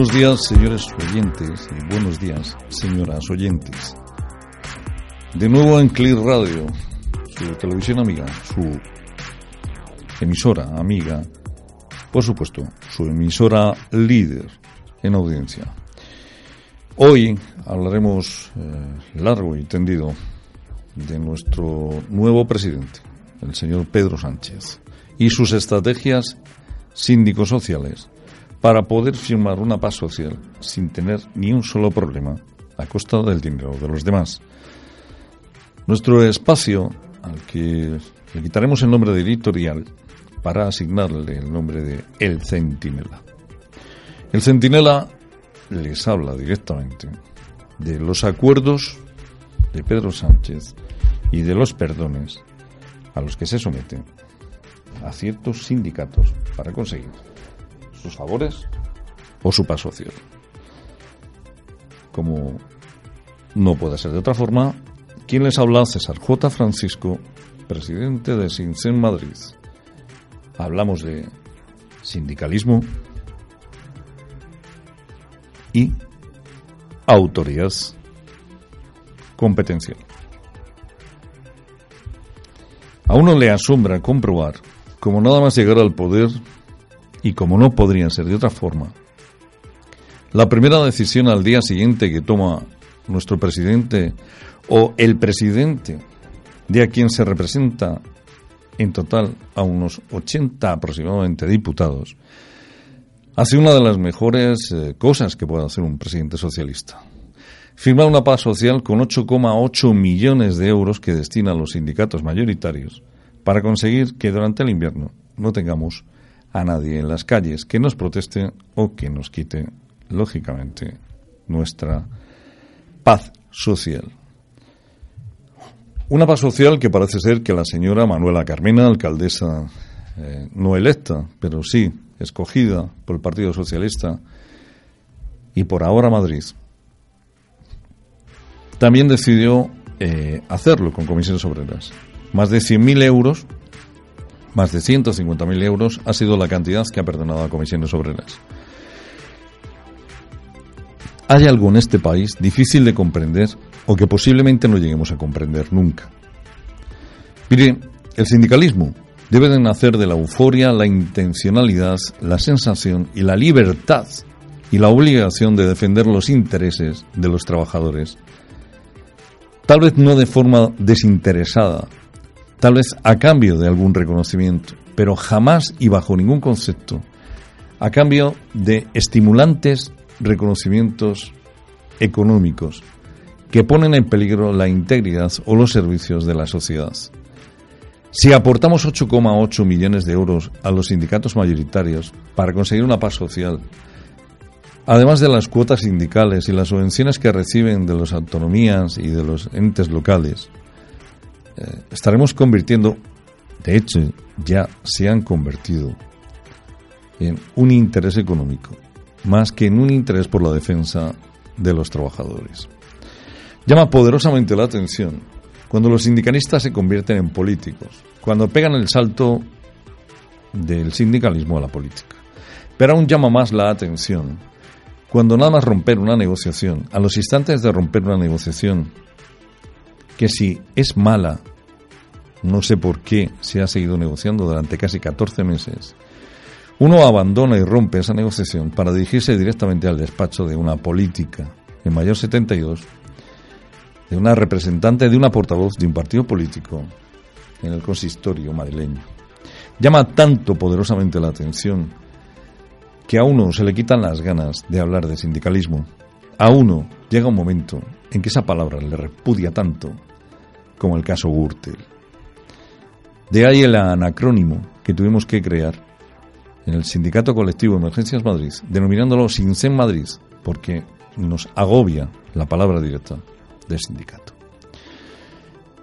Buenos días, señores oyentes, y buenos días, señoras oyentes. De nuevo en Clear Radio, su televisión amiga, su emisora amiga, por supuesto, su emisora líder en audiencia. Hoy hablaremos eh, largo y tendido de nuestro nuevo presidente, el señor Pedro Sánchez, y sus estrategias síndico-sociales para poder firmar una paz social sin tener ni un solo problema a costa del dinero de los demás. Nuestro espacio, al que le quitaremos el nombre de editorial para asignarle el nombre de El Centinela. El Centinela les habla directamente de los acuerdos de Pedro Sánchez y de los perdones a los que se someten a ciertos sindicatos para conseguir sus favores o su paz social. Como no puede ser de otra forma, quien les habla César J. Francisco, presidente de Sincen Madrid. Hablamos de sindicalismo y autoridad competencial. A uno le asombra comprobar como nada más llegar al poder y como no podría ser de otra forma, la primera decisión al día siguiente que toma nuestro presidente o el presidente de a quien se representa en total a unos 80 aproximadamente diputados, hace una de las mejores eh, cosas que puede hacer un presidente socialista. Firmar una paz social con 8,8 millones de euros que destina a los sindicatos mayoritarios para conseguir que durante el invierno no tengamos a nadie en las calles que nos proteste o que nos quite, lógicamente, nuestra paz social. Una paz social que parece ser que la señora Manuela Carmena, alcaldesa eh, no electa, pero sí escogida por el Partido Socialista y por ahora Madrid, también decidió eh, hacerlo con comisiones obreras. Más de 100.000 euros más de 150.000 euros ha sido la cantidad que ha perdonado a comisiones obreras. Hay algo en este país difícil de comprender o que posiblemente no lleguemos a comprender nunca. Mire, el sindicalismo debe de nacer de la euforia, la intencionalidad, la sensación y la libertad y la obligación de defender los intereses de los trabajadores. Tal vez no de forma desinteresada, tal vez a cambio de algún reconocimiento, pero jamás y bajo ningún concepto a cambio de estimulantes reconocimientos económicos que ponen en peligro la integridad o los servicios de la sociedad. Si aportamos 8,8 millones de euros a los sindicatos mayoritarios para conseguir una paz social, además de las cuotas sindicales y las subvenciones que reciben de las autonomías y de los entes locales, eh, estaremos convirtiendo, de hecho ya se han convertido, en un interés económico, más que en un interés por la defensa de los trabajadores. Llama poderosamente la atención cuando los sindicalistas se convierten en políticos, cuando pegan el salto del sindicalismo a la política. Pero aún llama más la atención cuando nada más romper una negociación, a los instantes de romper una negociación, que si es mala, no sé por qué se ha seguido negociando durante casi 14 meses, uno abandona y rompe esa negociación para dirigirse directamente al despacho de una política en Mayor 72, de una representante de una portavoz de un partido político en el consistorio madrileño. Llama tanto poderosamente la atención que a uno se le quitan las ganas de hablar de sindicalismo. A uno llega un momento en que esa palabra le repudia tanto como el caso Gürtel. De ahí el anacrónimo que tuvimos que crear en el Sindicato Colectivo Emergencias Madrid, denominándolo SINCEN Madrid, porque nos agobia la palabra directa del sindicato.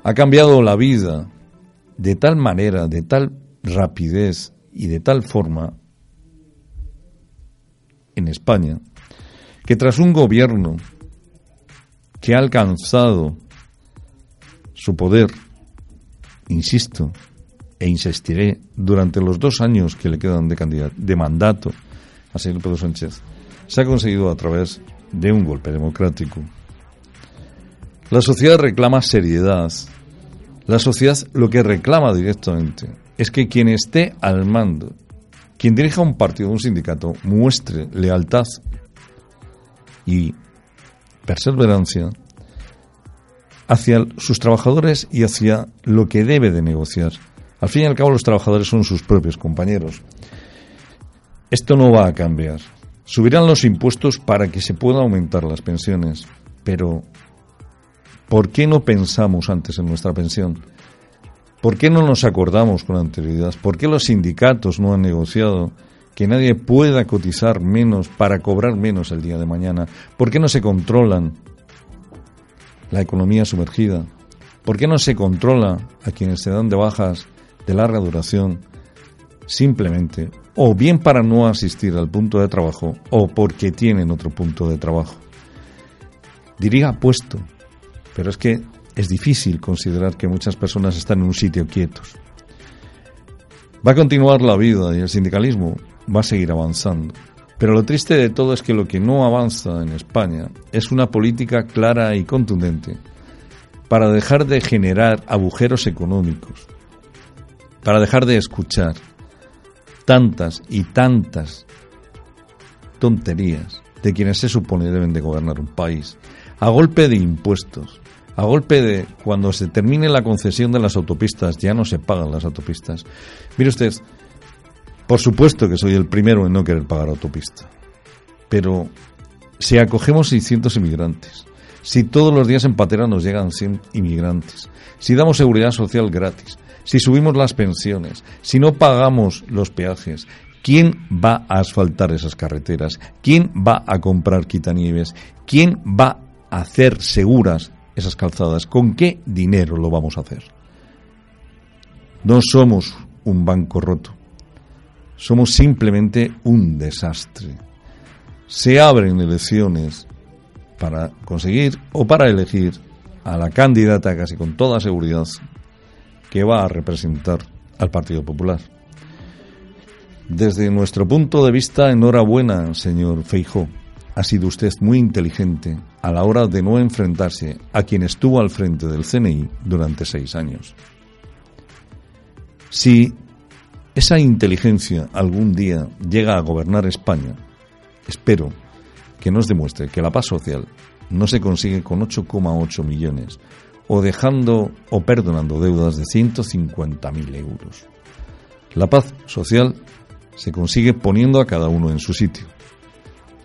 Ha cambiado la vida de tal manera, de tal rapidez y de tal forma en España, que tras un gobierno que ha alcanzado su poder, insisto, e insistiré durante los dos años que le quedan de, candidato, de mandato a señor Pedro Sánchez, se ha conseguido a través de un golpe democrático. La sociedad reclama seriedad. La sociedad lo que reclama directamente es que quien esté al mando, quien dirija un partido un sindicato, muestre lealtad y perseverancia hacia sus trabajadores y hacia lo que debe de negociar. Al fin y al cabo los trabajadores son sus propios compañeros. Esto no va a cambiar. Subirán los impuestos para que se puedan aumentar las pensiones, pero ¿por qué no pensamos antes en nuestra pensión? ¿Por qué no nos acordamos con anterioridad? ¿Por qué los sindicatos no han negociado que nadie pueda cotizar menos para cobrar menos el día de mañana? ¿Por qué no se controlan la economía sumergida? ¿Por qué no se controla a quienes se dan de bajas de larga duración simplemente o bien para no asistir al punto de trabajo o porque tienen otro punto de trabajo? Diría puesto, pero es que es difícil considerar que muchas personas están en un sitio quietos. Va a continuar la vida y el sindicalismo va a seguir avanzando. Pero lo triste de todo es que lo que no avanza en España es una política clara y contundente para dejar de generar agujeros económicos, para dejar de escuchar tantas y tantas tonterías de quienes se supone deben de gobernar un país, a golpe de impuestos, a golpe de cuando se termine la concesión de las autopistas, ya no se pagan las autopistas. Mire usted, por supuesto que soy el primero en no querer pagar autopista. Pero si acogemos 600 inmigrantes, si todos los días en Patera nos llegan 100 inmigrantes, si damos seguridad social gratis, si subimos las pensiones, si no pagamos los peajes, ¿quién va a asfaltar esas carreteras? ¿Quién va a comprar quitanieves? ¿Quién va a hacer seguras esas calzadas? ¿Con qué dinero lo vamos a hacer? No somos un banco roto. Somos simplemente un desastre. Se abren elecciones para conseguir o para elegir a la candidata casi con toda seguridad que va a representar al Partido Popular. Desde nuestro punto de vista, enhorabuena, señor Feijó. Ha sido usted muy inteligente a la hora de no enfrentarse a quien estuvo al frente del CNI durante seis años. Esa inteligencia algún día llega a gobernar España, espero que nos demuestre que la paz social no se consigue con 8,8 millones o dejando o perdonando deudas de 150.000 euros. La paz social se consigue poniendo a cada uno en su sitio,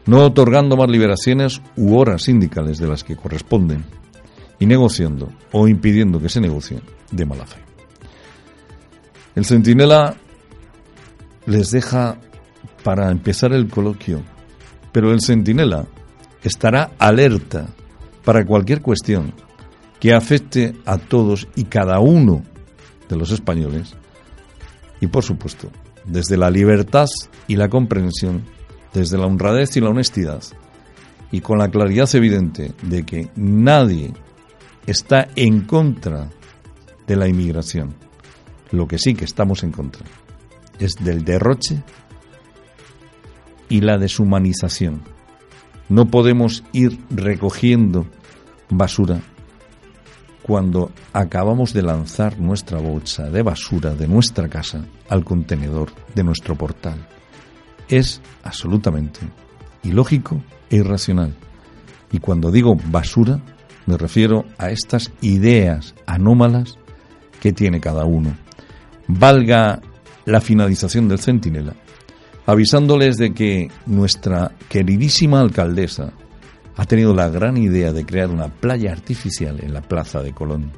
no otorgando más liberaciones u horas sindicales de las que corresponden y negociando o impidiendo que se negocie de mala fe. El centinela les deja para empezar el coloquio, pero el centinela estará alerta para cualquier cuestión que afecte a todos y cada uno de los españoles y por supuesto desde la libertad y la comprensión, desde la honradez y la honestidad y con la claridad evidente de que nadie está en contra de la inmigración. Lo que sí que estamos en contra es del derroche y la deshumanización. No podemos ir recogiendo basura cuando acabamos de lanzar nuestra bolsa de basura de nuestra casa al contenedor de nuestro portal. Es absolutamente ilógico e irracional. Y cuando digo basura, me refiero a estas ideas anómalas que tiene cada uno. Valga la finalización del Centinela, avisándoles de que nuestra queridísima alcaldesa ha tenido la gran idea de crear una playa artificial en la plaza de Colón.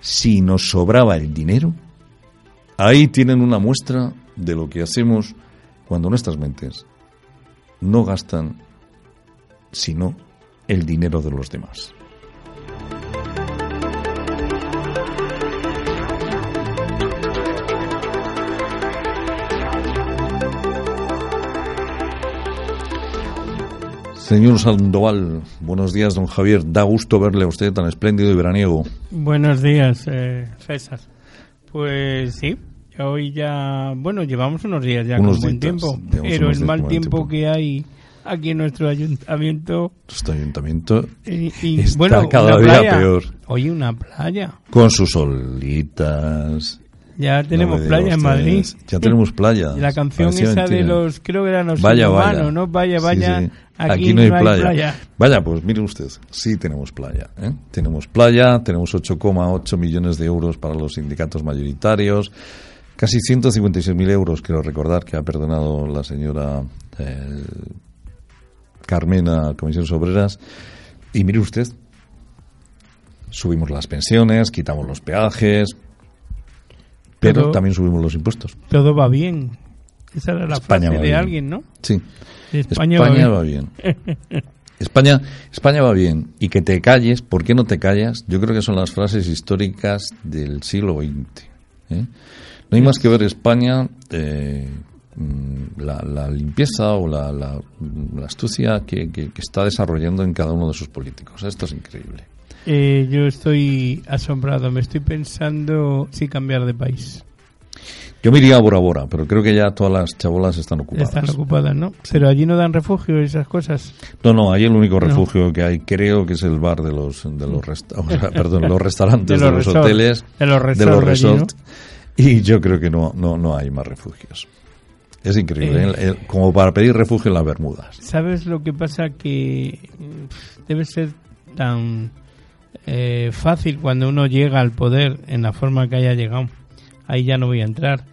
Si nos sobraba el dinero, ahí tienen una muestra de lo que hacemos cuando nuestras mentes no gastan sino el dinero de los demás. Señor Sandoval, buenos días, don Javier. Da gusto verle a usted tan espléndido y veraniego. Buenos días, eh, César. Pues sí, hoy ya, bueno, llevamos unos días ya con buen tiempo, pero el mal tiempo, que hay aquí en nuestro ayuntamiento. Nuestro ayuntamiento Y, y, está bueno, cada día playa. peor. Oye, una playa. Con sus olitas. Ya tenemos No playa en Madrid. Ya tenemos playa. Y la canción Parecía esa de los, creo que eran los Vaya, vaya. humanos, ¿no? Vaya, Sí, vaya, sí. Aquí, no hay, playa. Vaya, pues mire usted, sí tenemos playa. ¿eh? Tenemos playa, tenemos 8,8 millones de euros para los sindicatos mayoritarios, casi 156.000 euros, quiero recordar que ha perdonado la señora eh, Carmena, Comisiones Obreras. Y mire usted, subimos las pensiones, quitamos los peajes, pero Todo- también subimos los impuestos. Todo va bien. Esa era la España frase de bien. alguien, ¿no? Sí. España, España, va va bien. España, España va bien. Y que te calles, ¿por qué no te callas? Yo creo que son las frases históricas del siglo XX. ¿eh? No hay más que ver España, eh, la, la limpieza o la, la- la astucia que, que- que está desarrollando en cada uno de sus políticos. Esto es increíble. Eh, yo estoy asombrado. Me estoy pensando si cambiar de país. Yo me iría a Bora Bora, pero creo que ya todas las chabolas están ocupadas. Están ocupadas, ¿no? Pero allí no dan refugio y esas cosas. No, no, ahí el único No. refugio que hay creo que es el bar de los de los resta- o sea, perdón, los restaurantes De de los resort, hoteles, de los de los resort allí, resort y yo creo que no no no hay más refugios. Es increíble, Eh. el- como para pedir refugio en las Bermudas. ¿Sabes lo que pasa? Que mm, debe ser tan eh, fácil cuando uno llega al poder en la forma que haya llegado. Ahí ya no voy a entrar.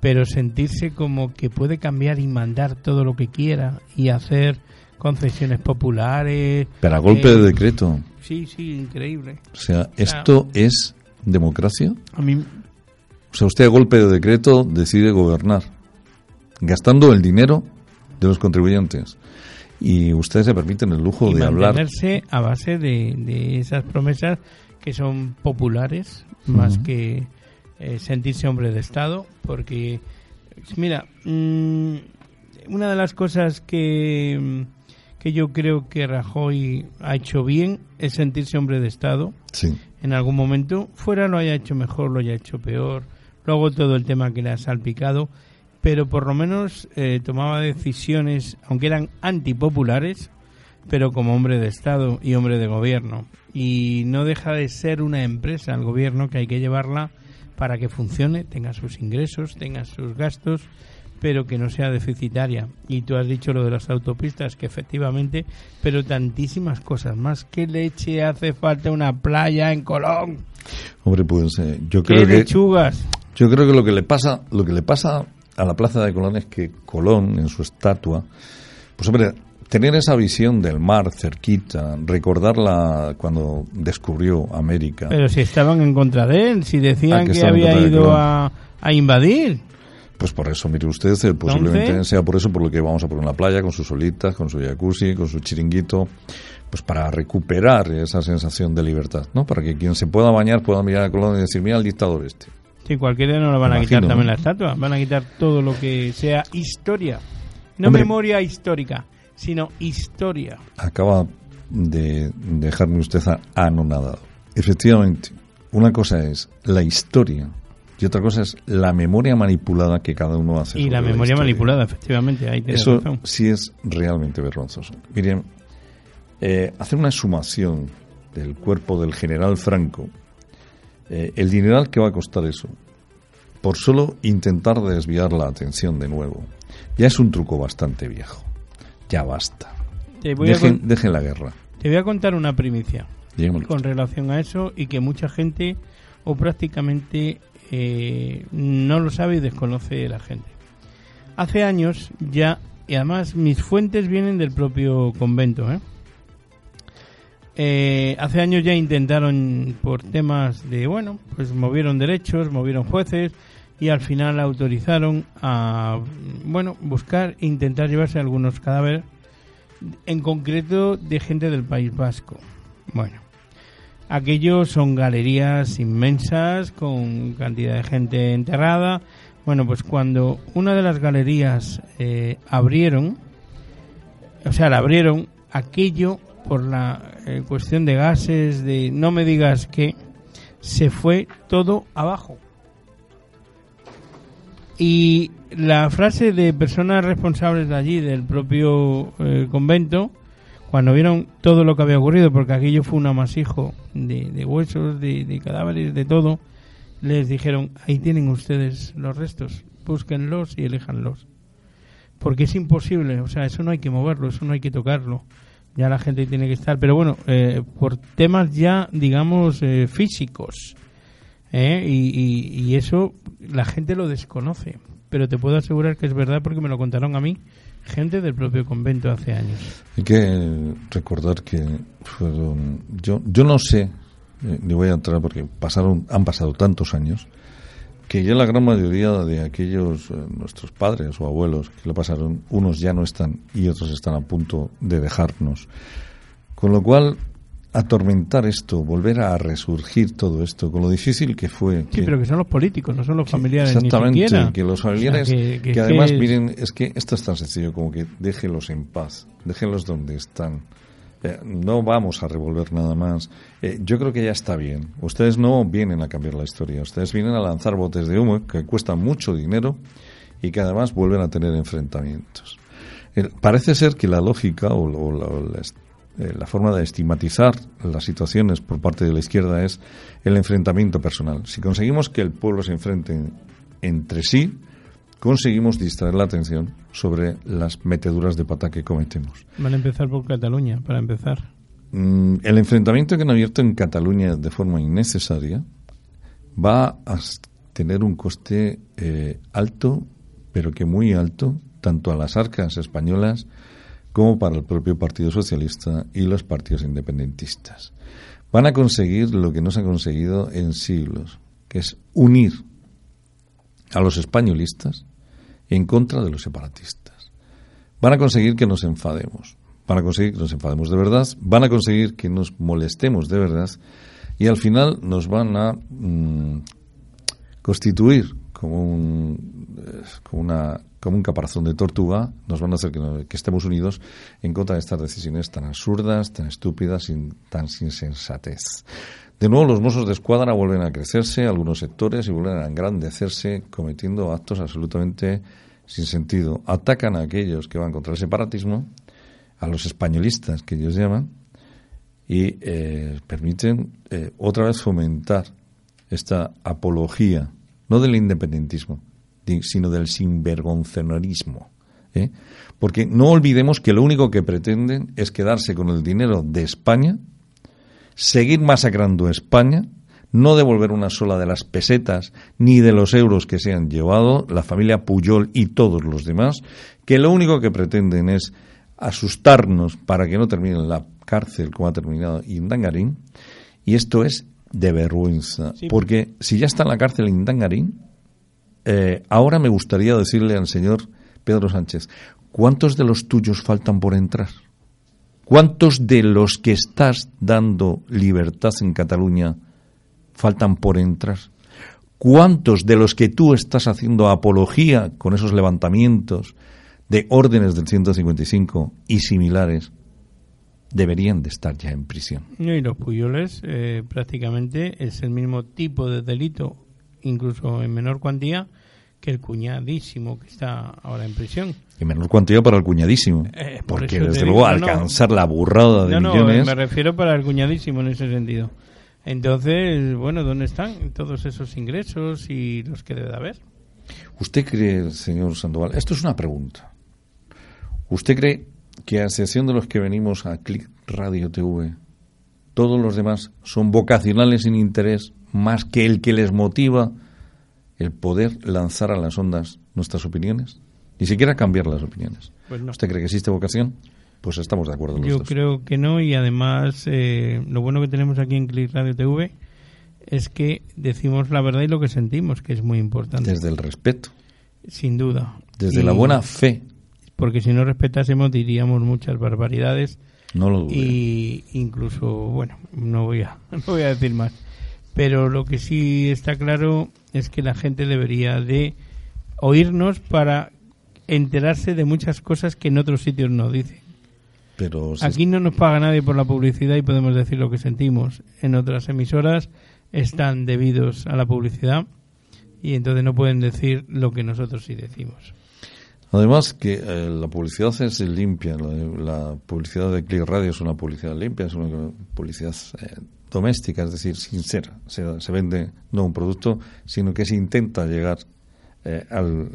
Pero sentirse como que puede cambiar y mandar todo lo que quiera y hacer concesiones populares. Pero a golpe eh, de decreto. Sí, sí, increíble. O sea, ¿esto es democracia? A mí O sea, usted a golpe de decreto decide gobernar, gastando el dinero de los contribuyentes. Y ustedes se permiten el lujo y de hablar mantenerse a base de, de esas promesas que son populares más que eh, sentirse hombre de Estado porque mira mm, una de las cosas que que yo creo que Rajoy ha hecho bien es sentirse hombre de Estado Sí. en algún momento, fuera lo haya hecho mejor, lo haya hecho peor, luego todo el tema que le ha salpicado, pero por lo menos eh, tomaba decisiones, aunque eran antipopulares, pero como hombre de Estado y hombre de gobierno. Y no deja de ser una empresa, el gobierno, que hay que llevarla para que funcione, tenga sus ingresos, tenga sus gastos, pero que no sea deficitaria. Y tú has dicho lo de las autopistas, que efectivamente, pero tantísimas cosas más. ¿Qué leche hace falta una playa en Colón? Hombre, pues eh, yo ¿Qué creo que lechugas? yo creo que lo que le pasa, lo que le pasa a la Plaza de Colón es que Colón en su estatua, pues hombre, tener esa visión del mar cerquita, recordarla cuando descubrió América. Pero si estaban en contra de él, si decían Ah, que que, había ido a, a invadir. Pues por eso, mire usted, eh, posiblemente Entonces- sea por eso por lo que vamos a poner una playa con sus olitas, con su jacuzzi, con su chiringuito, pues para recuperar esa sensación de libertad, ¿no? Para que quien se pueda bañar pueda mirar a Colón y decir, mira el dictador este. Si cualquiera no lo van a quitar también ¿no? la estatua, van a quitar todo lo que sea historia. No Hombre. memoria histórica, sino historia. Acaba de dejarme usted anonadado. Efectivamente, una cosa es la historia y otra cosa es la memoria manipulada que cada uno hace. Y la memoria manipulada, efectivamente, ahí Eso razón. sí es realmente vergonzoso. Miren, eh, hacer una sumación del cuerpo del general Franco, eh, el dineral que va a costar eso, por solo intentar desviar la atención de nuevo, ya es un truco bastante viejo. Ya basta. Te voy, a Dejen, la guerra. te voy a contar una primicia Dígamelo. con relación a eso y que mucha gente o prácticamente eh, no lo sabe y desconoce la gente. Hace años ya, y además mis fuentes vienen del propio convento, ¿eh? Eh, hace años ya intentaron por temas de, bueno, pues movieron derechos, movieron jueces y al final autorizaron a, bueno, buscar, intentar llevarse algunos cadáveres, en concreto de gente del País Vasco. Bueno, aquello son galerías inmensas con cantidad de gente enterrada. Bueno, pues cuando una de las galerías eh, abrieron, o sea, la abrieron, aquello por la eh, cuestión de gases, de no me digas que se fue todo abajo. Y la frase de personas responsables de allí, del propio eh, convento, cuando vieron todo lo que había ocurrido, porque aquello fue un amasijo de, de huesos, de, de cadáveres, de todo, les dijeron, ahí tienen ustedes los restos, búsquenlos y eléjanlos. Porque es imposible, o sea, eso no hay que moverlo, eso no hay que tocarlo. Ya la gente tiene que estar, pero bueno, eh, por temas ya, digamos, eh, físicos. ¿eh? Y, y, eso la gente lo desconoce. Pero te puedo asegurar que es verdad porque me lo contaron a mí gente del propio convento hace años. Hay que recordar que. Yo, yo no sé, eh, ni voy a entrar porque pasaron, han pasado tantos años, que ya la gran mayoría de aquellos, eh, nuestros padres o abuelos que lo pasaron, unos ya no están y otros están a punto de dejarnos. Con lo cual, atormentar esto, volver a resurgir todo esto, con lo difícil que fue. Sí, que- pero que son los políticos, no son los familiares Exactamente, ni que los O sea, familiares, que- que, que- además, es- miren, es que esto es tan sencillo como que déjenlos en paz, déjenlos donde están. Eh, no vamos a revolver nada más. Eh, yo creo que ya está bien. Ustedes no vienen a cambiar la historia, ustedes vienen a lanzar botes de humo que cuestan mucho dinero y que además vuelven a tener enfrentamientos. Eh, parece ser que la lógica o, la, la forma de estigmatizar las situaciones por parte de la izquierda es el enfrentamiento personal. Si conseguimos que el pueblo se enfrente entre sí, conseguimos distraer la atención sobre las meteduras de pata que cometemos. Van a empezar por Cataluña, para empezar. Mm, el enfrentamiento que han abierto en Cataluña de forma innecesaria va a tener un coste eh, alto, pero que muy alto, tanto a las arcas españolas como para el propio Partido Socialista y los partidos independentistas. Van a conseguir lo que no se ha conseguido en siglos, que es unir a los españolistas en contra de los separatistas. Van a conseguir que nos enfademos, van a conseguir que nos enfademos de verdad, van a conseguir que nos molestemos de verdad y al final nos van a mm, constituir como un, eh, como, un caparazón de tortuga, nos van a hacer que, estemos unidos en contra de estas decisiones tan absurdas, tan estúpidas tan sin sensatez. De nuevo, los mozos de escuadra vuelven a crecerse, algunos sectores, y vuelven a engrandecerse, cometiendo actos absolutamente sin sentido. Atacan a aquellos que van contra el separatismo, a los españolistas que ellos llaman, y eh, permiten eh, otra vez fomentar esta apología, no del independentismo, sino del sinvergonzonerismo. ¿eh? Porque no olvidemos que lo único que pretenden es quedarse con el dinero de España, seguir masacrando España, no devolver una sola de las pesetas ni de los euros que se han llevado, la familia Puyol y todos los demás, que lo único que pretenden es asustarnos para que no termine en la cárcel como ha terminado Indangarín, y esto es de vergüenza, Sí. porque si ya está en la cárcel Indangarín, eh, ahora me gustaría decirle al señor Pedro Sánchez, ¿cuántos de los tuyos faltan por entrar? ¿Cuántos de los que estás dando libertad en Cataluña faltan por entrar? ¿Cuántos de los que tú estás haciendo apología con esos levantamientos de órdenes del 155 y similares deberían de estar ya en prisión? Y los Puyoles eh, prácticamente es el mismo tipo de delito, incluso en menor cuantía, que el cuñadísimo que está ahora en prisión. Y menor cuantía para el cuñadísimo. Eh, por porque desde digo, luego no, alcanzar la burrada de No, no, millones. me refiero para el cuñadísimo en ese sentido. Entonces, bueno, ¿dónde están todos esos ingresos y los que debe de haber? ¿Usted cree, señor Sandoval, esto es una pregunta, ¿usted cree que a excepción de los que venimos a Click Radio TV, todos los demás son vocacionales sin interés más que el que les motiva el poder lanzar a las ondas nuestras opiniones? Ni siquiera cambiar las opiniones. Pues no. ¿Usted cree que existe vocación? Pues estamos de acuerdo los Yo dos. creo que no y además eh, lo bueno que tenemos aquí en Click Radio TV es que decimos la verdad y lo que sentimos, que es muy importante, Desde el respeto, sin duda. desde Y- la buena fe, Porque si no respetásemos diríamos muchas barbaridades no lo dude. y incluso, bueno, no voy a no voy a decir más. Pero lo que sí está claro es que la gente debería de oírnos para enterarse de muchas cosas que en otros sitios no dicen. Pero Aquí no nos paga nadie por la publicidad y podemos decir lo que sentimos. En otras emisoras están debidos a la publicidad y entonces no pueden decir lo que nosotros sí decimos. Además que eh, la publicidad es limpia, la, publicidad de Click Radio es una publicidad limpia, es una publicidad eh, doméstica, es decir, sincera. Se, se, vende no un producto, sino que se intenta llegar eh, al,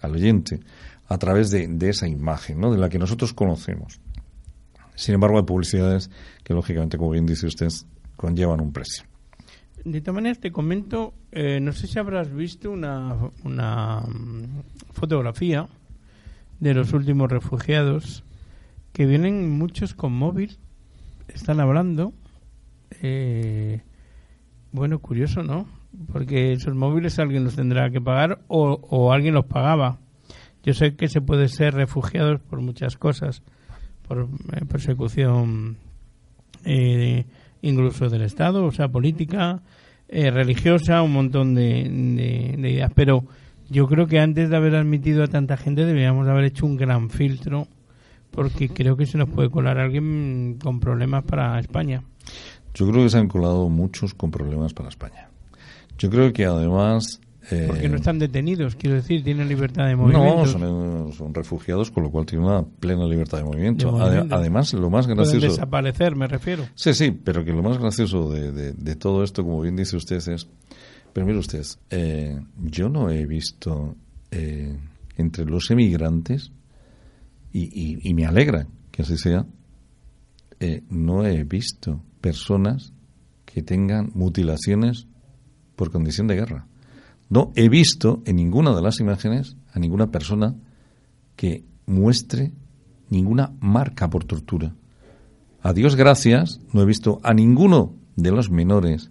al, oyente a través de, de, esa imagen, ¿no? de la que nosotros conocemos. Sin embargo, hay publicidades que, lógicamente, como bien dice usted, conllevan un precio. De todas maneras, te comento, eh, no sé si habrás visto una, una mm, fotografía de los últimos refugiados que vienen muchos con móvil, están hablando. Eh, bueno, curioso, ¿no? Porque esos móviles alguien los tendrá que pagar o, o alguien los pagaba. Yo sé que se puede ser refugiados por muchas cosas, por eh, persecución eh, incluso del Estado, o sea, política, eh, religiosa, un montón de, ideas. Pero yo creo que antes de haber admitido a tanta gente deberíamos haber hecho un gran filtro porque creo que se nos puede colar alguien con problemas para España. Yo creo que se han colado muchos con problemas para España. Yo creo que además porque no eh, están detenidos, quiero decir, tienen libertad de movimiento. No, son, refugiados, con lo cual tienen una plena libertad de movimiento. además, lo más gracioso. Pueden desaparecer, me refiero. Sí, sí, pero que lo más gracioso de, todo esto, como bien dice usted, es. Pero mire usted, eh, yo no he visto eh, entre los emigrantes, y, y, me alegra que así sea, no he visto personas que tengan mutilaciones por condición de guerra. No he visto en ninguna de las imágenes a ninguna persona que muestre ninguna marca por tortura. A Dios gracias, no he visto a ninguno de los menores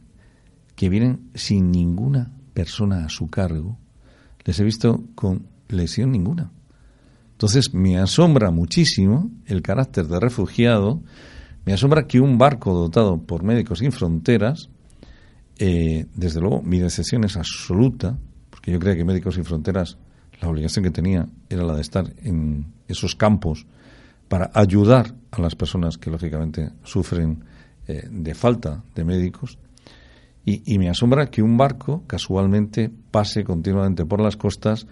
que vienen sin ninguna persona a su cargo. Les he visto con lesión ninguna. Entonces me asombra muchísimo el carácter de refugiado, me asombra que un barco dotado por Médicos Sin Fronteras eh, desde luego, mi decepción es absoluta, porque yo creía que Médicos Sin Fronteras, la obligación que tenía era la de estar en esos campos para ayudar a las personas que, lógicamente, sufren eh, de falta de médicos. Y, me asombra que un barco casualmente pase continuamente por las costas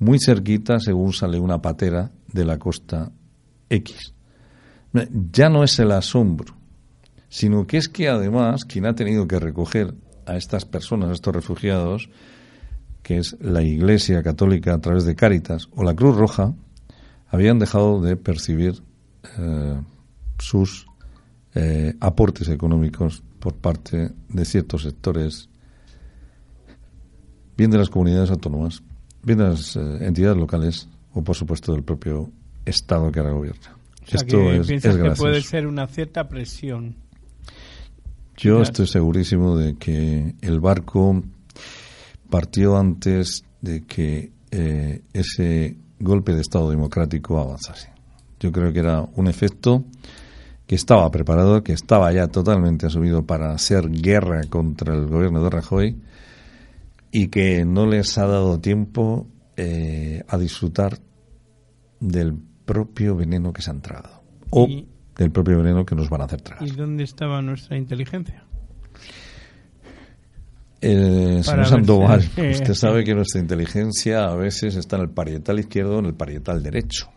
muy cerquita según sale una patera de la costa X. Ya no es el asombro, sino que es que además quien ha tenido que recoger a estas personas, a estos refugiados, que es la Iglesia Católica a través de Cáritas o la Cruz Roja, habían dejado de percibir eh, sus eh, aportes económicos por parte de ciertos sectores, bien de las comunidades autónomas, bien de las eh, entidades locales o, por supuesto, del propio Estado que ahora gobierna. Esto es, es que puede ser una cierta presión yo estoy segurísimo de que el barco partió antes de que eh, ese golpe de Estado democrático avanzase. Yo creo que era un efecto que estaba preparado, que estaba ya totalmente asumido para hacer guerra contra el gobierno de Rajoy y que no les ha dado tiempo eh, a disfrutar del propio veneno que se han tragado. O del propio veneno que nos van a hacer tragar. ¿Y dónde estaba nuestra inteligencia? Eh, señor Sandoval, usted sabe que nuestra inteligencia a veces está en el parietal izquierdo o en el parietal derecho.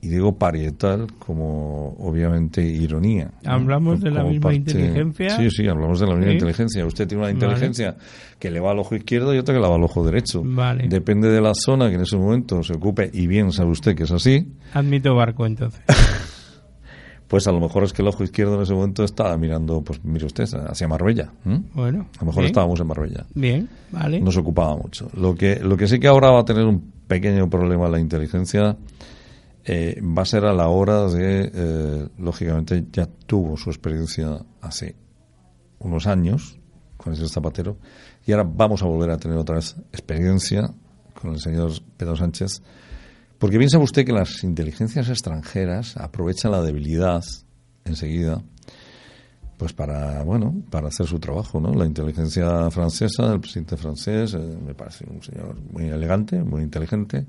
Y digo parietal como obviamente ironía. ¿Hablamos de la misma inteligencia? Sí, sí, hablamos de la misma inteligencia. Usted tiene una inteligencia que le va al ojo izquierdo y otra que le va al ojo derecho. Vale. Depende de la zona que en ese momento se ocupe, y bien sabe usted que es así. Admito barco entonces. pues a lo mejor es que el ojo izquierdo en ese momento estaba mirando, pues mire usted, hacia Marbella. Bueno. A lo mejor estábamos en Marbella. Bien, vale. Nos ocupaba mucho. Lo que, lo que sí que ahora va a tener un pequeño problema la inteligencia eh, va a ser a la hora de, eh, lógicamente, ya tuvo su experiencia hace unos años con ese zapatero y ahora vamos a volver a tener otra vez experiencia con el señor Pedro Sánchez porque piensa usted que las inteligencias extranjeras aprovechan la debilidad enseguida pues para bueno para hacer su trabajo no la inteligencia francesa el presidente francés eh, me parece un señor muy elegante muy inteligente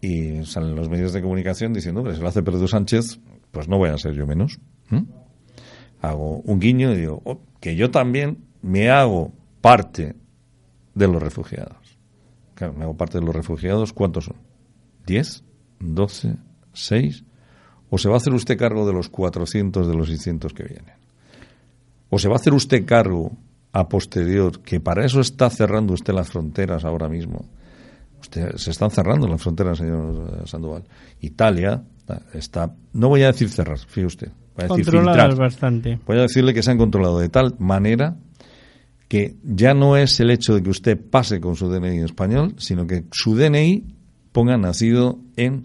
y salen los medios de comunicación diciendo que si lo hace Pedro Sánchez pues no voy a ser yo menos hago un guiño y digo oh, que yo también me hago parte de los refugiados. Claro, me hago parte de los refugiados, ¿cuántos son? ¿10? ¿12? ¿6? ¿O se va a hacer usted cargo de los 400 de los 600 que vienen? ¿O se va a hacer usted cargo a posterior, que para eso está cerrando usted las fronteras ahora mismo? Usted, se están cerrando las fronteras, señor Sandoval. Italia está, no voy a decir cerrar, fíjese usted, voy a decir bastante. Voy a decirle que se han controlado de tal manera que ya no es el hecho de que usted pase con su DNI en español, sino que su DNI ponga nacido en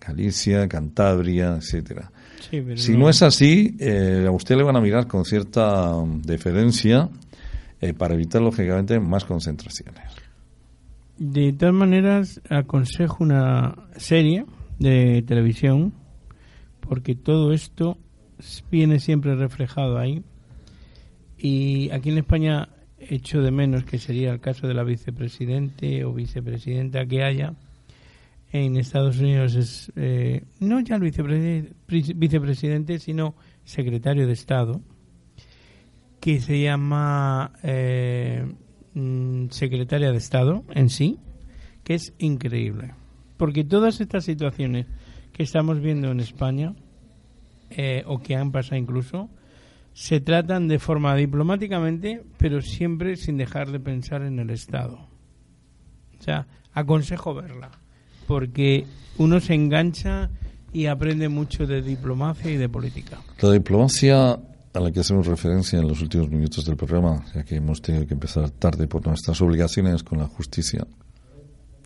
Galicia, Cantabria, etcétera. si no. es así, eh, a usted le van a mirar con cierta um, deferencia eh, para evitar, lógicamente, más concentraciones. De todas maneras, aconsejo una serie de televisión, porque todo esto viene siempre reflejado ahí. Y aquí en España echo de menos que sería el caso de la vicepresidente o vicepresidenta que haya. En Estados Unidos es eh, no ya el vicepresidente, sino secretario de Estado, que se llama eh, mm, secretaria de Estado en sí, que es increíble. Porque todas estas situaciones que estamos viendo en España, eh, o que han pasado incluso, se tratan de forma diplomáticamente, pero siempre sin dejar de pensar en el Estado. O sea, aconsejo verla, porque uno se engancha y aprende mucho de diplomacia y de política. La diplomacia a la que hacemos referencia en los últimos minutos del programa, ya que hemos tenido que empezar tarde por nuestras obligaciones con la justicia,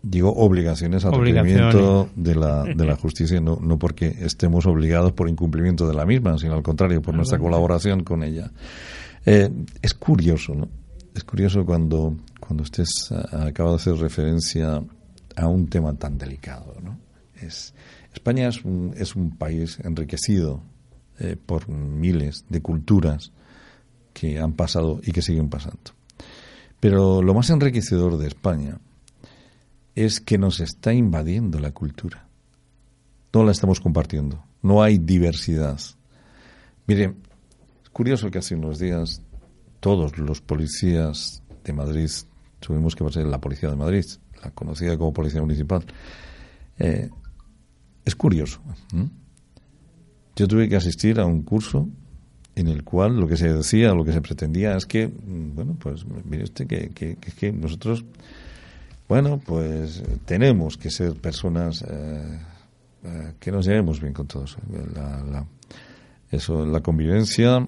digo obligaciones al cumplimiento de la, de la justicia, no, no porque estemos obligados por incumplimiento de la misma, sino al contrario, por nuestra colaboración con ella. Eh, es curioso, ¿no? Es curioso cuando, cuando usted acaba de hacer referencia a un tema tan delicado, ¿no? Es, España es un, es un país enriquecido eh, por miles de culturas que han pasado y que siguen pasando. Pero lo más enriquecedor de España es que nos está invadiendo la cultura. No la estamos compartiendo. No hay diversidad. Mire, es curioso que hace unos días todos los policías de Madrid tuvimos que pasar la policía de Madrid, conocida como policía municipal. Eh, es curioso. Yo tuve que asistir a un curso en el cual lo que se decía, lo que se pretendía es que, mm, bueno, pues mire usted que, que, que nosotros bueno, pues tenemos que ser personas eh, eh, que nos llevemos bien con todos. La, la, eso, la convivencia,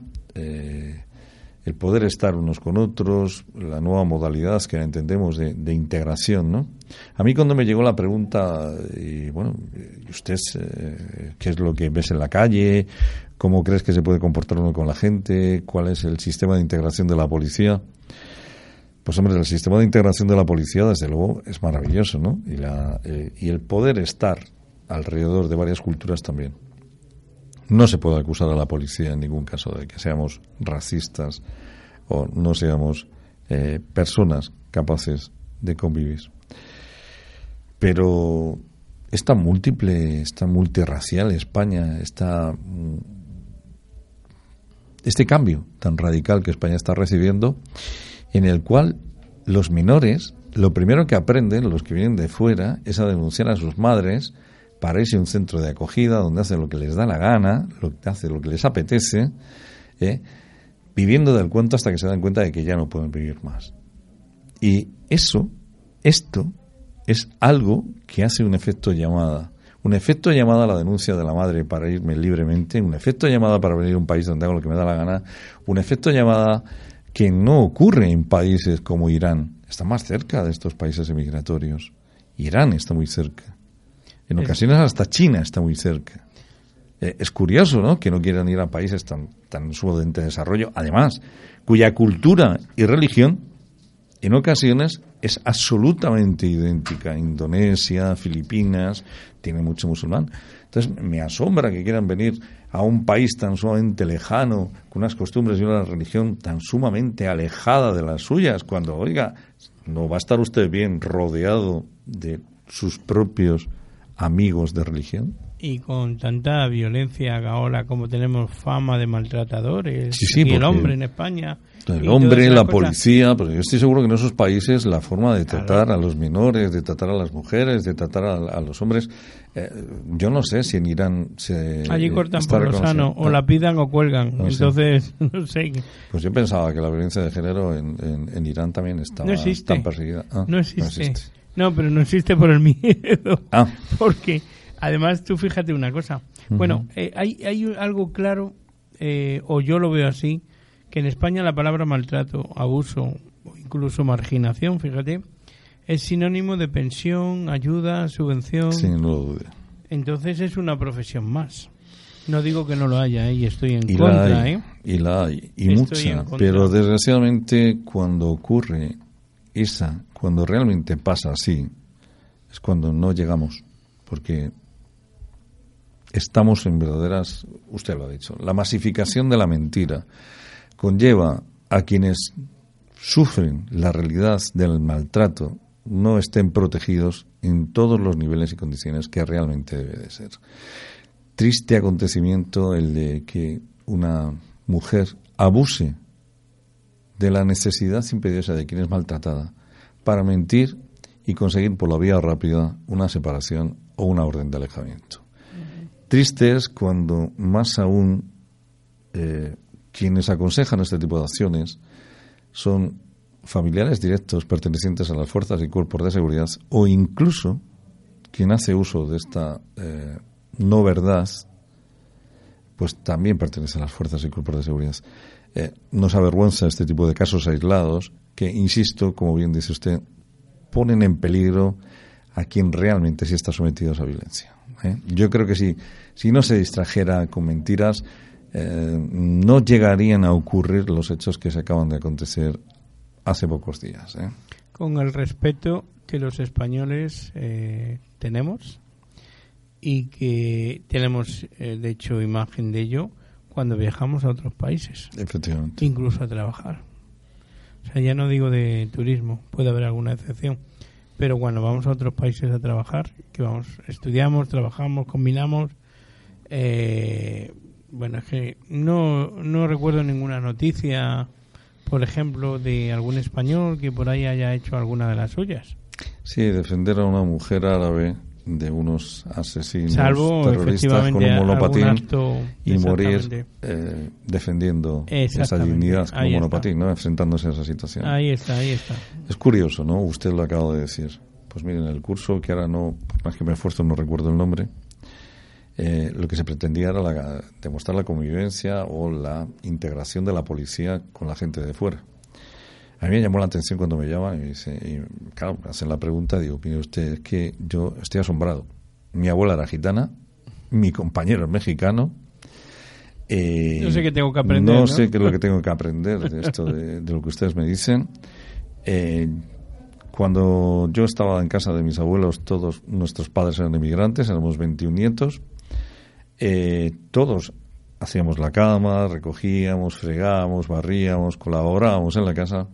el poder estar unos con otros, la nueva modalidad que entendemos de, de, integración, ¿no? A mí cuando me llegó la pregunta, y bueno, ¿usted qué es lo que ves en la calle? ¿Cómo crees que se puede comportar uno con la gente? ¿Cuál es el sistema de integración de la policía? Pues hombre, el sistema de integración de la policía, desde luego, es maravilloso, ¿no? Y, la, eh, y el poder estar alrededor de varias culturas también. No se puede acusar a la policía en ningún caso de que seamos racistas o no seamos eh, personas capaces de convivir. Pero esta múltiple, esta multirracial España, esta, mm, este cambio tan radical que España está recibiendo, en el cual los menores, lo primero que aprenden, los que vienen de fuera, es a denunciar a sus madres para irse a un centro de acogida donde hacen lo que les da la gana, lo que hace lo que les apetece, ¿eh? viviendo del cuento hasta que se dan cuenta de que ya no pueden vivir más. Y eso, esto, es algo que hace un efecto llamada. Un efecto llamada a la denuncia de la madre para irme libremente, un efecto llamada para venir a un país donde hago lo que me da la gana, un efecto llamada que no ocurre en países como Irán. Está más cerca de estos países emigratorios. Irán está muy cerca. En ocasiones hasta China está muy cerca. Eh, es curioso, ¿no? Que no quieran ir a países tan, tan sumamente desarrollo, además, cuya cultura y religión en ocasiones es absolutamente idéntica. Indonesia, Filipinas, tiene mucho musulmán. Entonces, me asombra que quieran venir a un país tan sumamente lejano, con unas costumbres y una religión tan sumamente alejada de las suyas, cuando, oiga, no va a estar usted bien rodeado de sus propios amigos de religión. Y con tanta violencia ahora como tenemos fama de maltratadores, Sí, sí, y el hombre en España. El hombre, la policía, pero yo estoy seguro que en esos países la forma de tratar a los menores, de tratar a las mujeres, de tratar a, a los hombres, eh, yo no sé si en Irán se... Allí cortan por lo sano, o Ah, la pidan o cuelgan. No sé. Entonces, no sé. Pues yo pensaba que la violencia de género en, en- en Irán también estaba No existe. tan perseguida. Ah, No existe. No, pero no existe por el miedo. Ah, Porque, además, tú fíjate una cosa. Bueno, eh, hay, algo claro, eh, o yo lo veo así, que en España la palabra maltrato, abuso o incluso marginación, fíjate, es sinónimo de pensión, ayuda, subvención. sí, no lo dude. Entonces es una profesión más. No digo que no lo haya, ¿eh? y estoy en Y la contra, hay, ¿eh? y la hay, y Estoy mucha. Pero desgraciadamente cuando ocurre esa, cuando realmente pasa así, es cuando no llegamos, porque estamos en verdaderas, usted lo ha dicho, la masificación de la mentira conlleva a quienes sufren la realidad del maltrato no estén protegidos en todos los niveles y condiciones que realmente debe de ser. Triste acontecimiento el de que una mujer abuse de la necesidad imperiosa de quien es maltratada para mentir y conseguir por la vía rápida una separación o una orden de alejamiento. Triste es cuando más aún eh, quienes aconsejan este tipo de acciones son familiares directos pertenecientes a las fuerzas y cuerpos de seguridad o incluso quien hace uso de esta eh, no verdad pues también pertenece a las fuerzas y cuerpos de seguridad. Eh, nos avergüenza este tipo de casos aislados que, insisto, como bien dice usted, ponen en peligro a quien realmente sí está sometido a esa violencia. ¿eh? Yo creo que si, si no se distrajera con mentiras, eh, no llegarían a ocurrir los hechos que se acaban de acontecer hace pocos días. ¿eh? Con el respeto que los españoles eh, tenemos y que tenemos, de hecho, imagen de ello cuando viajamos a otros países, Efectivamente. incluso a trabajar. O sea, ya no digo de turismo, puede haber alguna excepción, pero cuando vamos a otros países a trabajar, que vamos, estudiamos, trabajamos, combinamos, eh, bueno, es que no, no recuerdo ninguna noticia, por ejemplo, de algún español que por ahí haya hecho alguna de las suyas. Sí, defender a una mujer árabe de unos asesinos Salvo, terroristas con un monopatín acto y morir eh, defendiendo esa dignidad con un está. monopatín, ¿no? enfrentándose a esa situación. Ahí está, ahí está. Es curioso, ¿no? Usted lo acaba de decir. Pues miren, el curso, que ahora no, por más que me esfuerzo, no recuerdo el nombre, eh, lo que se pretendía era la- demostrar la convivencia o la integración de la policía con la gente de fuera. A mí me llamó la atención cuando me llaman y, dice, y, claro, me hacen la pregunta, digo, mire usted, es que yo estoy asombrado. Mi abuela era gitana, mi compañero es mexicano. eh, No sé qué tengo que aprender, No, ¿no? sé qué es lo que tengo que aprender de esto, de, de lo que ustedes me dicen. Eh, cuando yo estaba en casa de mis abuelos, todos nuestros padres eran inmigrantes, éramos 21 nietos. Eh, todos hacíamos la cama, recogíamos, fregábamos, barríamos, colaborábamos en la casa.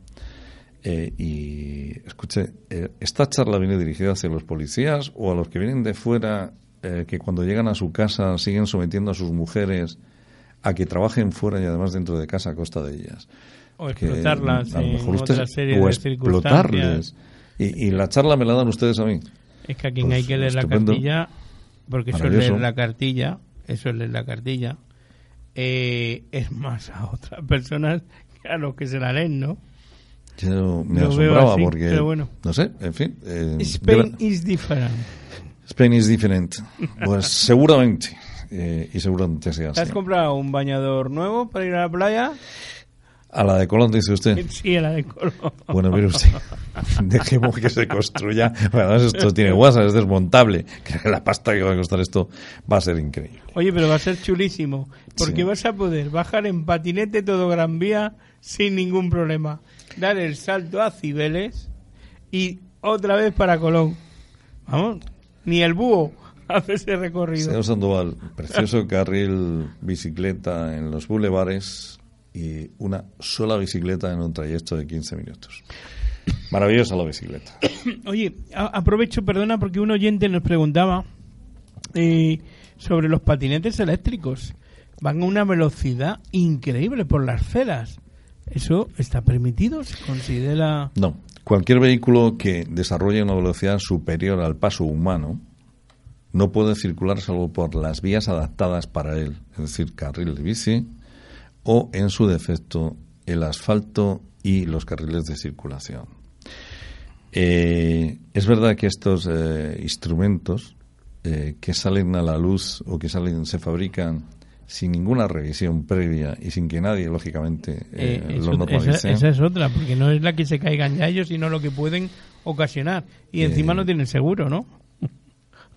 Eh, y escuche, eh, ¿esta charla viene dirigida hacia los policías o a los que vienen de fuera eh, que cuando llegan a su casa siguen sometiendo a sus mujeres a que trabajen fuera y además dentro de casa a costa de ellas? O que explotarlas a lo en mejor otra usted- serie o de explotarles. circunstancias. Y, y la charla me la dan ustedes a mí. Es que a quien Pues, hay que leer la cartilla, porque eso es leer la cartilla, eso es leer la cartilla, eh, es más a otras personas que a los que se la leen, ¿no? Yo me Lo asombraba así, porque, pero bueno. no sé, en fin. eh, Spain is different. Spain is different. Pues seguramente, eh, y seguramente sea ¿Te has comprado un bañador nuevo para ir a la playa? A la de Colón, dice usted. Sí, a la de Colón. Bueno, mire usted, dejemos que se construya. Bueno, esto tiene WhatsApp, es desmontable. Creo que la pasta que va a costar esto va a ser increíble. Oye, pero va a ser chulísimo, porque Sí. vas a poder bajar en patinete todo Gran Vía sin ningún problema. Dar el salto a Cibeles y otra vez para Colón. Vamos, ni el búho hace ese recorrido. Señor Sandoval, precioso carril bicicleta en los bulevares y una sola bicicleta en un trayecto de 15 minutos. Maravillosa la bicicleta. Oye, aprovecho, perdona, porque un oyente nos preguntaba eh, sobre los patinetes eléctricos. Van a una velocidad increíble por las ceras. ¿Eso está permitido? ¿Se considera...? No. Cualquier vehículo que desarrolle una velocidad superior al paso humano no puede circular salvo por las vías adaptadas para él, es decir, carril de bici o, en su defecto, el asfalto y los carriles de circulación. Eh, es verdad que estos eh, instrumentos eh, que salen a la luz o que salen se fabrican sin ninguna revisión previa y sin que nadie, lógicamente, lo normalice. Esa, es otra, porque no es la que se caigan ya ellos, sino lo que pueden ocasionar. Y encima no tienen seguro, ¿no?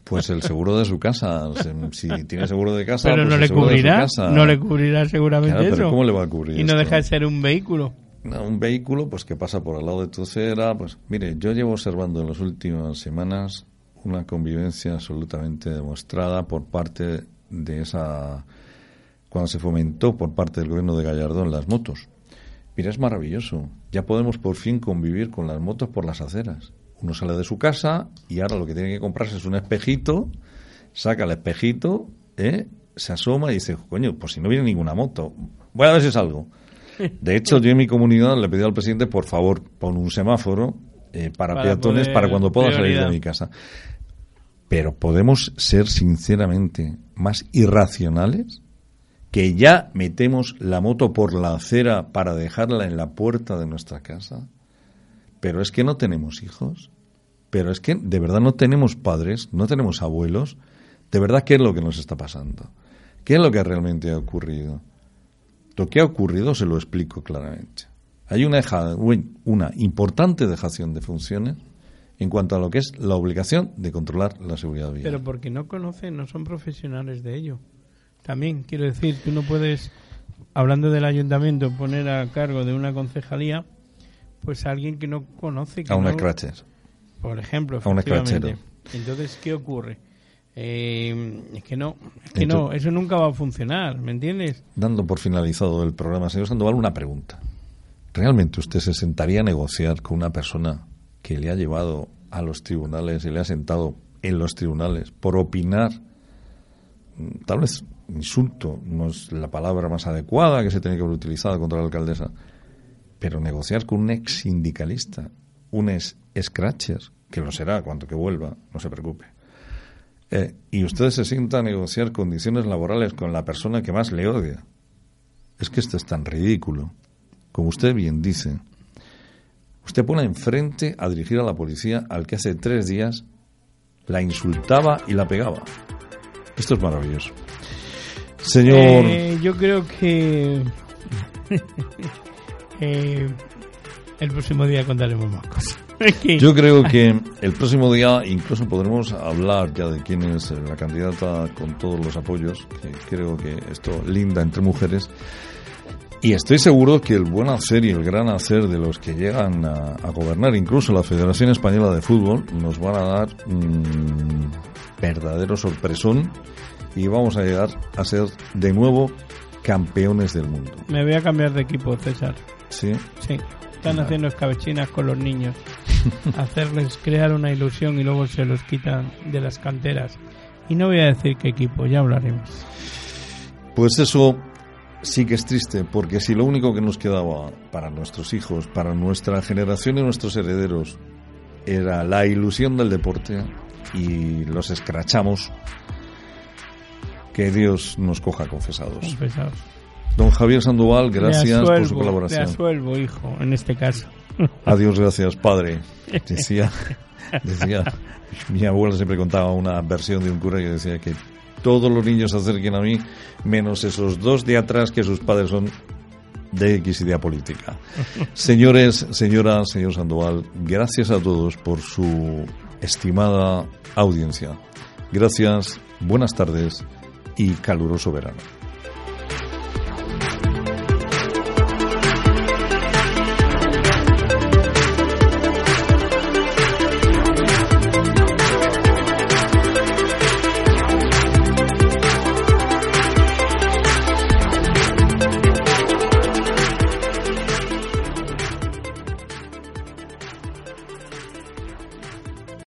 Pues el seguro de su casa. Si tiene seguro de casa, pero pues no le cubrirá. No le cubrirá seguramente eso. ¿Cómo le va a cubrir? Y no deja de ser un vehículo. un vehículo, pues que pasa por al lado de tu acera. Pues mire, yo llevo observando en las últimas semanas una convivencia absolutamente demostrada por parte de esa cuando se fomentó por parte del gobierno de Gallardón las motos. Mira, es maravilloso. Ya podemos por fin convivir con las motos por las aceras. Uno sale de su casa y ahora lo que tiene que comprarse es un espejito, saca el espejito, ¿eh? se asoma y dice, coño, pues si no viene ninguna moto, voy a ver si salgo. De hecho, yo en mi comunidad le pedí al presidente, por favor, pon un semáforo eh, para, peatones para cuando pueda salir de mi casa. Pero podemos ser sinceramente más irracionales que ya metemos la moto por la acera para dejarla en la puerta de nuestra casa pero es que no tenemos hijos, pero es que de verdad no tenemos padres, no tenemos abuelos, de verdad, ¿qué es lo que nos está pasando? ¿Qué es lo que realmente ha ocurrido? Lo que ha ocurrido se lo explico claramente. Hay una, una importante dejación de funciones en cuanto a lo que es la obligación de controlar la seguridad vial. Pero porque no conocen, no son profesionales de ello. También, quiero decir, tú no puedes, hablando del ayuntamiento, poner a cargo de una concejalía pues alguien que no conoce. a un scratcher. Por ejemplo, a un Entonces, ¿qué ocurre? Eh, es que no, es que no, eso nunca va a funcionar, ¿me entiendes? Dando por finalizado el programa, señor Sandoval, una pregunta. ¿Realmente usted se sentaría a negociar con una persona que le ha llevado a los tribunales y le ha sentado en los tribunales por opinar, tal vez insulto no es la palabra más adecuada que se tiene que haber utilizado contra la alcaldesa, pero negociar con un ex sindicalista, un ex scratcher, que lo será cuando que vuelva, no se preocupe. Eh, y usted se sienta a negociar condiciones laborales con la persona que más le odia. Es que esto es tan ridículo. Como usted bien dice, usted pone enfrente a dirigir a la policía al que hace tres días la insultaba y la pegaba. Esto es maravilloso. Señor. Eh, yo creo que eh, el próximo día contaremos más cosas. Yo creo que el próximo día incluso podremos hablar ya de quién es la candidata con todos los apoyos, que creo que esto linda entre mujeres. Y estoy seguro que el buen hacer y el gran hacer de los que llegan a, gobernar, incluso la Federación Española de Fútbol, nos van a dar un verdadero sorpresón y vamos a llegar a ser de nuevo campeones del mundo. Me voy a cambiar de equipo, César. Sí. Sí. Están haciendo escabechinas con los niños. Hacerles crear una ilusión y luego se los quitan de las canteras. Y no voy a decir qué equipo, ya hablaremos. Pues eso sí que es triste, porque si lo único que nos quedaba para nuestros hijos, para nuestra generación y nuestros herederos, era la ilusión del deporte y los escrachamos, que Dios nos coja confesados. Confesados. Don Javier Sandoval, gracias por su colaboración. Te asuelvo, hijo, en este caso. Adiós, gracias, padre. Decía, decía, mi abuela siempre contaba una versión de un cura que decía que todos los niños se acerquen a mí, menos esos dos de atrás que sus padres son de X idea política. Señores, señoras, señor Sandoval, gracias a todos por su estimada audiencia. Gracias, buenas tardes y caluroso verano.